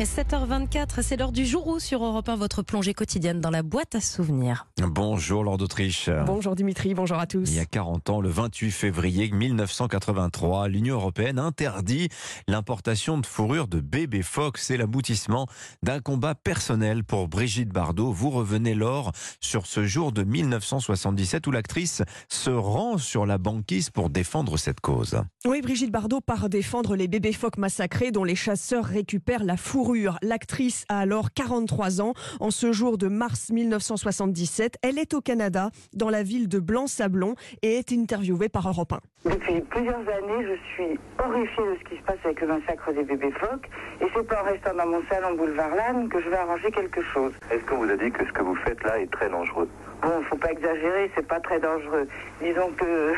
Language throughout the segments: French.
7h24, c'est l'heure du jour où sur Europe 1, votre plongée quotidienne dans la boîte à souvenirs. Bonjour Lord d'Autriche. Bonjour Dimitri, bonjour à tous. Il y a 40 ans, le 28 février 1983, l'Union européenne interdit l'importation de fourrure de bébé phoque. C'est l'aboutissement d'un combat personnel pour Brigitte Bardot. Vous revenez, Laure, sur ce jour de 1977 où l'actrice se rend sur la banquise pour défendre cette cause. Oui, Brigitte Bardot part défendre les bébés phoques massacrés dont les chasseurs récupèrent la fourrure. L'actrice a alors 43 ans. En ce jour de mars 1977, elle est au Canada, dans la ville de Blanc-Sablon, et est interviewée par Europe 1. Depuis plusieurs années, je suis horrifiée de ce qui se passe avec le massacre des bébés phoques. Et c'est pas en restant dans mon salon boulevard Lannes que je vais arranger quelque chose. Est-ce qu'on vous a dit que ce que vous faites là est très dangereux? Bon, faut pas exagérer, c'est pas très dangereux. Disons que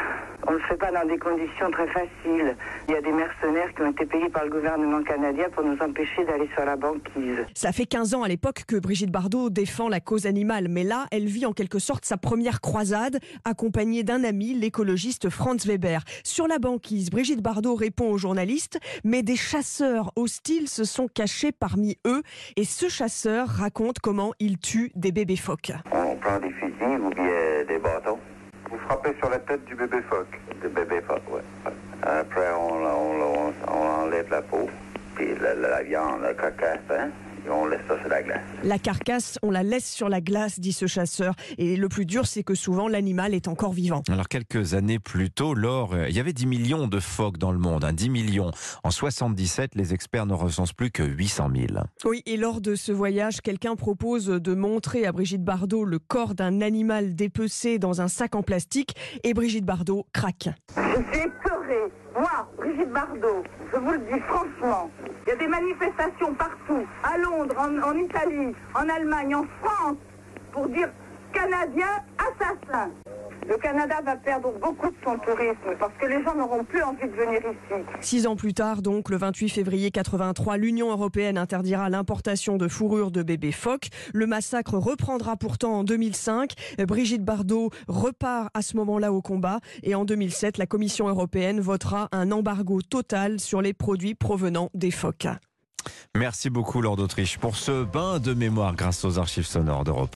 on ne le fait pas dans des conditions très faciles. Il y a des mercenaires qui ont été payés par le gouvernement canadien pour nous empêcher d'aller sur la banquise. Ça fait 15 ans à l'époque que Brigitte Bardot défend la cause animale, mais là, elle vit en quelque sorte sa première croisade, accompagnée d'un ami, l'écologiste Franz Weber. Sur la banquise, Brigitte Bardot répond aux journalistes, mais des chasseurs hostiles se sont cachés parmi eux, et ce chasseur raconte comment il tue des bébés phoques. On prend des fusils ou bien des bâtons Vous frappez sur la tête du bébé phoque. Des bébés phoques, oui. Après, on, on, on, on enlève la peau, puis la, la, la viande, la carcasse, hein, on laisse ça sur la glace. La carcasse, on la laisse sur la glace, dit ce chasseur. Et le plus dur, c'est que souvent l'animal est encore vivant. Alors quelques années plus tôt, Laure, euh, il y avait 10 millions de phoques dans le monde, hein, 10 millions. En 77, les experts ne recensent plus que 800 000. Oui, et lors de ce voyage, quelqu'un propose de montrer à Brigitte Bardot le corps d'un animal dépecé dans un sac en plastique, et Brigitte Bardot craque. Je suis écœurée. Moi, Brigitte Bardot, je vous le dis franchement, a des manifestations partout, à Londres, en, en Italie, en Allemagne, en France, pour dire Canadien assassin. Le Canada va perdre beaucoup de son tourisme parce que les gens n'auront plus envie de venir ici. Six ans plus tard, donc le 28 février 83, l'Union européenne interdira l'importation de fourrure de bébés phoques. Le massacre reprendra pourtant en 2005. Brigitte Bardot repart à ce moment-là au combat et en 2007, la Commission européenne votera un embargo total sur les produits provenant des phoques. Merci beaucoup, Lord d'Autriche, pour ce bain de mémoire grâce aux archives sonores d'Europe.